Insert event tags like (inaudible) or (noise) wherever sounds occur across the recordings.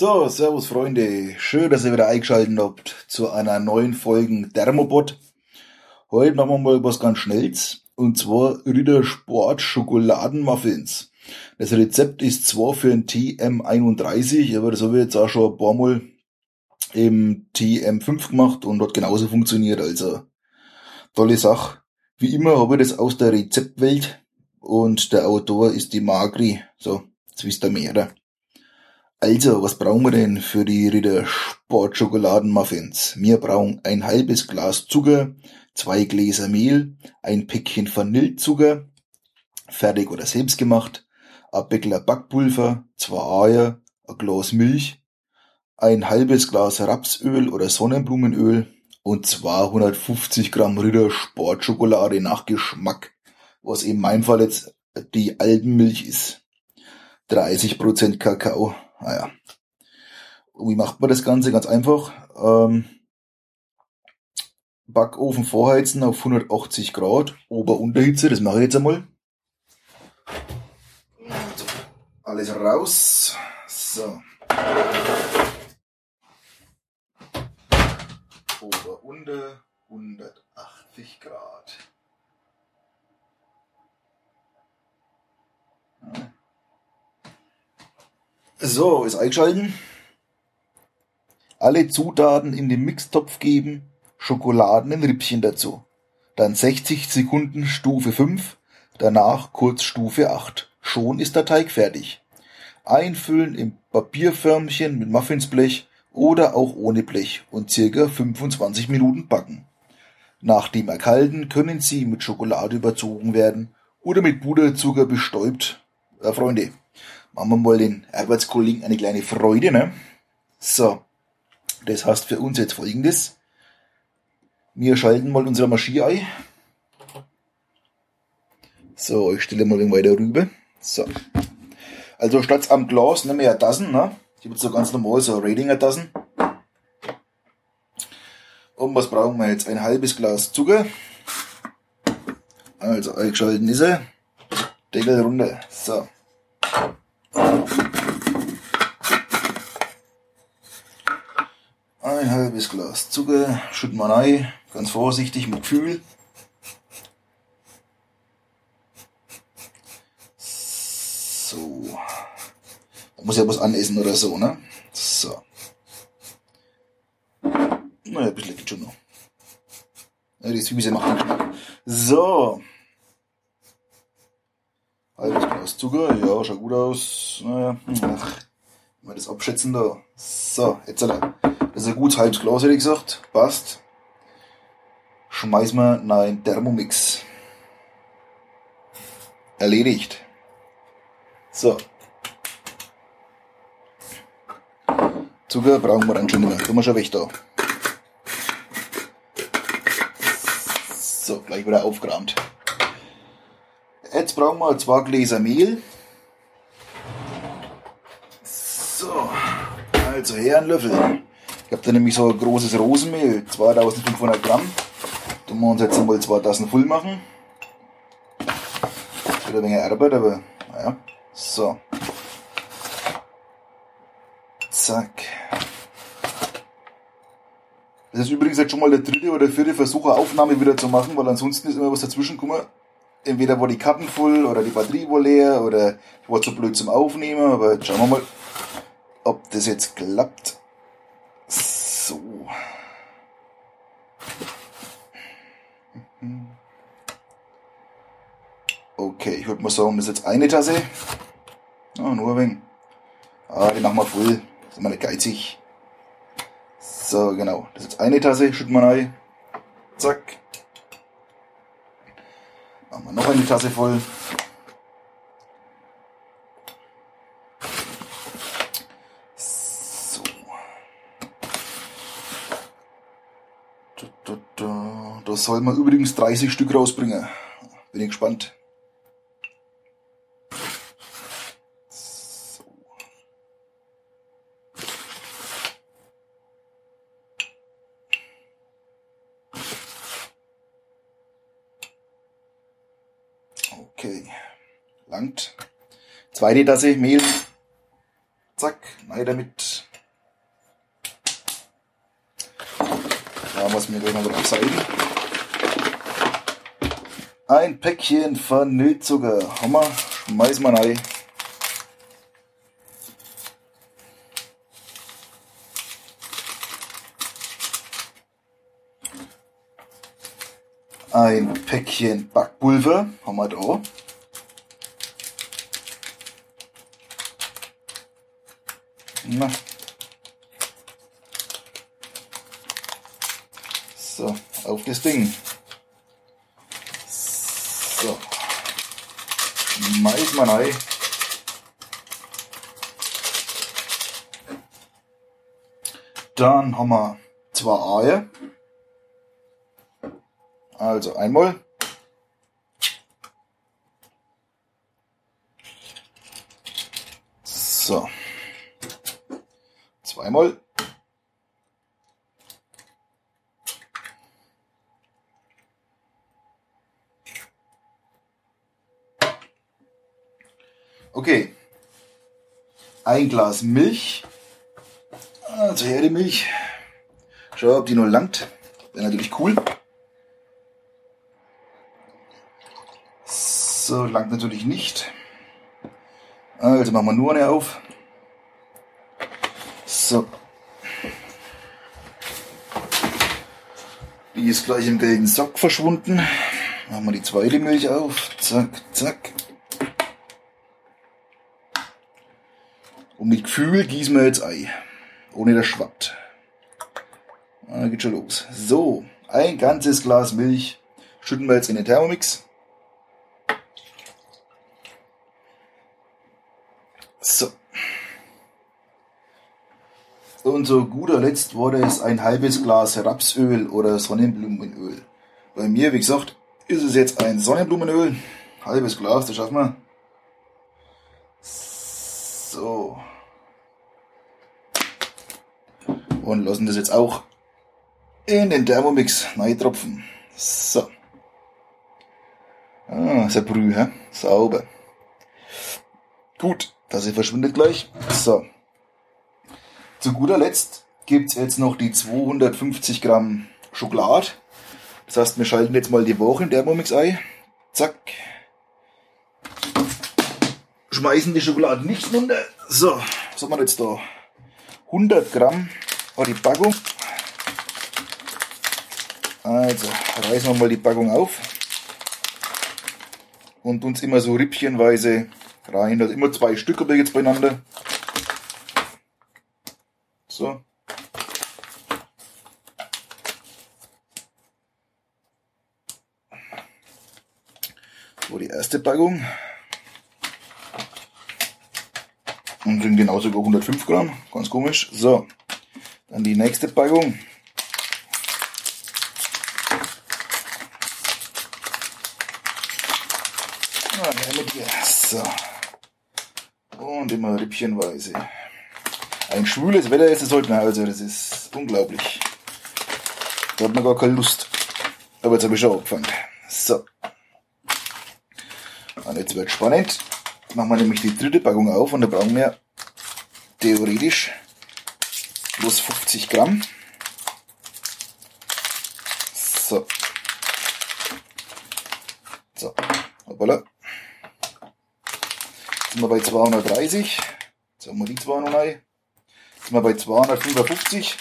So, servus Freunde. Schön, dass ihr wieder eingeschaltet habt zu einer neuen Folge Thermobot. Heute machen wir mal was ganz Schnelles. Und zwar Ritter Sport Schokoladenmuffins. Das Rezept ist zwar für ein TM31, aber das habe ich jetzt auch schon ein paar Mal im TM5 gemacht und hat genauso funktioniert. Also, tolle Sache. Wie immer habe ich das aus der Rezeptwelt und der Autor ist die Magri. So, jetzt wisst ihr mehr. Also, was brauchen wir denn für die Ritter Sportschokoladenmuffins? Wir brauchen ein halbes Glas Zucker, zwei Gläser Mehl, ein Päckchen Vanillezucker, fertig oder selbst gemacht, ein Bäckler Backpulver, zwei Eier, ein Glas Milch, ein halbes Glas Rapsöl oder Sonnenblumenöl und 250 Gramm Ritter Sportschokolade nach Geschmack, was in meinem Fall jetzt die Alpenmilch ist. 30% Kakao. Naja. Und wie macht man das Ganze? Ganz einfach. Ähm, Backofen vorheizen auf 180 Grad, Ober-Unterhitze, das mache ich jetzt einmal. Alles raus. So. Ober-Unter 180 Grad. So, ist eingeschalten. Alle Zutaten in den Mixtopf geben, Schokoladen in Rippchen dazu. Dann 60 Sekunden Stufe 5, danach kurz Stufe 8. Schon ist der Teig fertig. Einfüllen im Papierförmchen mit Muffinsblech oder auch ohne Blech und circa 25 Minuten backen. Nach dem Erkalten können sie mit Schokolade überzogen werden oder mit Puderzucker bestäubt. Äh, Freunde, machen wir mal den Arbeitskollegen eine kleine Freude, ne? So, das heißt für uns jetzt folgendes. Wir schalten mal unsere Maschine ein. So, ich stelle mal ein weiter rüber. So. Also statt am Glas nehmen wir ja Tassen, ne? Ich habe so ganz normal so Ratinger Tassen. Und was brauchen wir jetzt? Ein halbes Glas Zucker. Also eingeschalten ist er. Deckel runter. So. Ein halbes Glas Zucker, schütten wir rein, ganz vorsichtig mit Gefühl. So. Da muss ja was anessen oder so, ne? So. Naja, ein bisschen geht schon noch. Ja, die Süße macht den. So. Halbes Glas Zucker, ja, schaut gut aus. Naja, ach, mal das abschätzen da. So, jetzt. Das ist ein gutes halbes Glas, hätte ich gesagt. Passt. Schmeißen wir nein Thermomix. Erledigt. So. Zucker brauchen wir dann schon nicht mehr. Tun wir schon weg da. So, gleich wieder aufgeräumt. Jetzt brauchen wir zwei Gläser Mehl. So, also her ein Löffel. Ich habe da nämlich so ein großes Rosenmehl, 2500 Gramm. Da wir uns jetzt einmal zwei Tassen voll machen. Das wird ein wenig Arbeit, aber naja. So. Zack. Das ist übrigens jetzt schon mal der dritte oder vierte Versuch, eine Aufnahme wieder zu machen, weil ansonsten ist immer was dazwischen gekommen. Entweder war die Karten voll oder die Batterie war leer oder ich war zu blöd zum Aufnehmen, aber jetzt schauen wir mal, ob das jetzt klappt. So. Okay, ich würde mal sagen, das ist jetzt eine Tasse. Ah, nur ein wenig. Ah, die machen wir voll. Sind wir nicht geizig. So, genau. Das ist jetzt eine Tasse, schütten wir rein. Zack. Machen wir noch eine Tasse voll. So. Da, da, da. da soll man übrigens 30 Stück rausbringen. Bin ich gespannt. Okay, langt. Zweite Tasse Mehl. Zack, nein damit. Da muss mir gleich mal drauf sein. Ein Päckchen Vanillezucker. Hammer, schmeiß mal rein. Ein Päckchen Backpulver haben wir da. Na. So, auf das Ding. So. Mais mal rein. Dann haben wir zwei Eier. Also einmal. So. Zweimal. Okay. Ein Glas Milch. Also her die Milch. Schau, ob die noch langt. Wäre natürlich cool. So, langt natürlich nicht. Also machen wir nur eine auf. So. Die ist gleich im gelben Sack verschwunden. Machen wir die zweite Milch auf. Zack, zack. Und mit Gefühl gießen wir jetzt Ei. Ohne das schwappt. Ah, geht schon los. So, ein ganzes Glas Milch schütten wir jetzt in den Thermomix. So. Und zu guter Letzt wurde es ein halbes Glas Rapsöl oder Sonnenblumenöl. Bei mir, wie gesagt, ist es jetzt ein Sonnenblumenöl. Halbes Glas, das schaffen wir. So. Und lassen das jetzt auch in den Thermomix tropfen. So. Ah, ist ein Brühe? Sauber. Gut. Das hier verschwindet gleich. So. Zu guter Letzt gibt's jetzt noch die 250 Gramm Schokolade. Das heißt, wir schalten jetzt mal die Woche in Thermomix ein. Zack. Schmeißen die Schokolade nicht runter. So, was haben wir jetzt da? 100 Gramm war die Packung. Also, reißen wir mal die Packung auf. Und uns immer so rippchenweise rein. Also immer zwei Stück habe jetzt beieinander. So. So, die erste Packung. Und sind genauso über 105 Gramm. Ganz komisch. So. Dann die nächste Packung. Ah, mit dir. So und immer rippchenweise. Ein schwüles Wetter ist es heute, also das ist unglaublich. Da hat man gar keine Lust. Aber jetzt habe ich schon angefangen. So. Und jetzt wird spannend. Machen wir nämlich die dritte Packung auf und da brauchen wir theoretisch bloß 50 Gramm. So. So. Hoppala sind wir bei 230. Jetzt haben wir die 200 rein. Jetzt sind wir bei 255.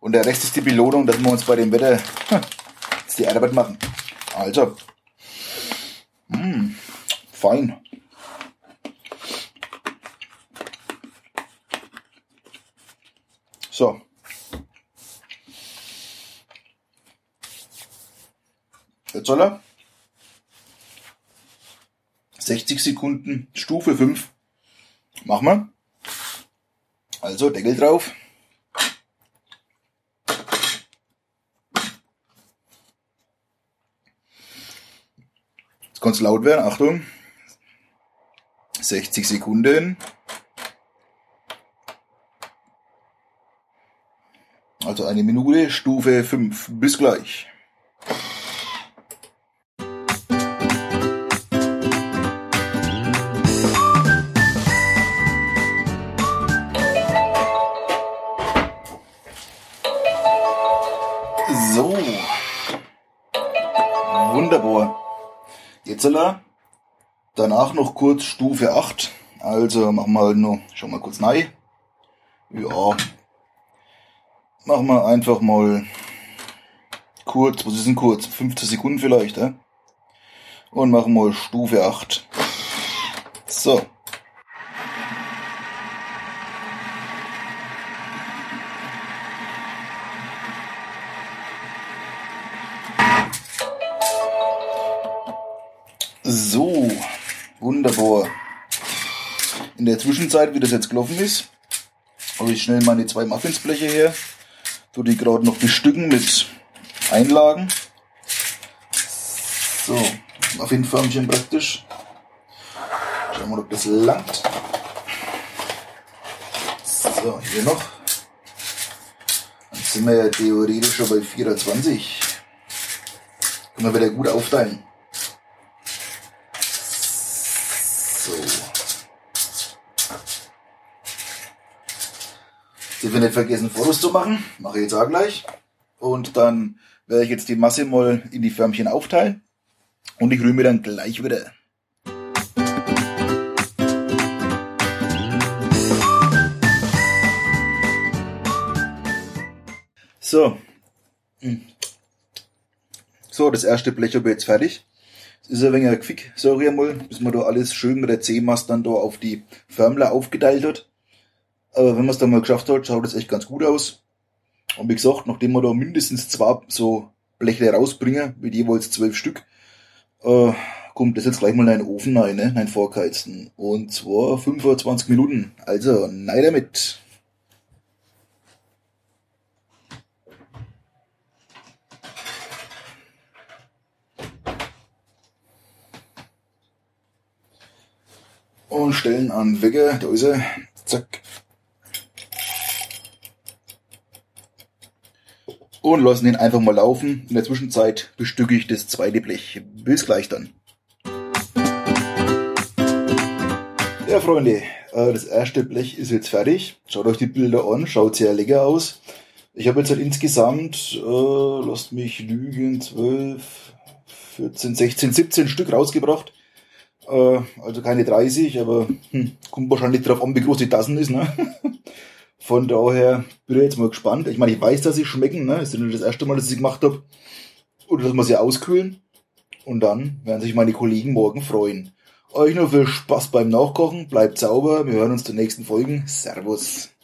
Und der Rest ist die Belohnung, dass wir uns bei dem Wetter jetzt die Arbeit machen. Also. Mh, hm, fein. So. Jetzt soll er. 60 Sekunden, Stufe 5. Machen wir. Also Deckel drauf. Jetzt kann es laut werden, Achtung. 60 Sekunden. Also eine Minute, Stufe 5. Bis gleich. Wurzeler. Danach noch kurz Stufe 8. Also machen wir halt nur, schauen wir kurz rein. Ja. Machen wir einfach mal kurz, was ist denn kurz? 15 Sekunden vielleicht, äh? Und machen mal Stufe 8. So. So, wunderbar. In der Zwischenzeit, wie das jetzt gelaufen ist, habe ich schnell meine zwei Muffinsbleche her. Tu die gerade noch bestücken mit Einlagen. So, Muffinförmchen praktisch. Schauen wir mal, ob das langt. So, hier noch. Dann sind wir ja theoretisch schon bei 24. Können wir wieder gut aufteilen. So. Sie wir nicht vergessen, Fotos zu machen. Mache ich jetzt auch gleich. Und dann werde ich jetzt die Masse mal in die Förmchen aufteilen. Und ich rühre dann gleich wieder. So. So, das erste Blech habe ich jetzt fertig. Es ist ein wenig ein Quick, ich einmal, bis man da alles schön mit der C-Mast dann da auf die Förmler aufgeteilt hat. Aber wenn man es dann mal geschafft hat, schaut es echt ganz gut aus. Und wie gesagt, nachdem wir da mindestens zwei so Bleche rausbringen, mit jeweils zwölf Stück, äh, kommt das jetzt gleich mal in den Ofen rein, ne? Ein vorgeheizten. Und zwar 25 Minuten. Also, nein damit. Und stellen an Wecker, da ist er. Zack. Und lassen ihn einfach mal laufen. In der Zwischenzeit bestücke ich das zweite Blech. Bis gleich dann. Ja, Freunde, äh, das erste Blech ist jetzt fertig. Schaut euch die Bilder an, schaut sehr lecker aus. Ich habe jetzt halt insgesamt, äh, lasst mich lügen, 12, 14, 16, 17 Stück rausgebracht. Äh, also keine 30, aber hm, kommt wahrscheinlich drauf an, wie groß die Tassen ist. Ne? (laughs) Von daher bin ich jetzt mal gespannt. Ich meine, ich weiß, dass sie schmecken. Ne? Das ist ja das erste Mal, dass ich sie gemacht habe. Oder dass wir sie auskühlen. Und dann werden sich meine Kollegen morgen freuen. Euch nur viel Spaß beim Nachkochen. Bleibt sauber. Wir hören uns zur nächsten Folgen. Servus.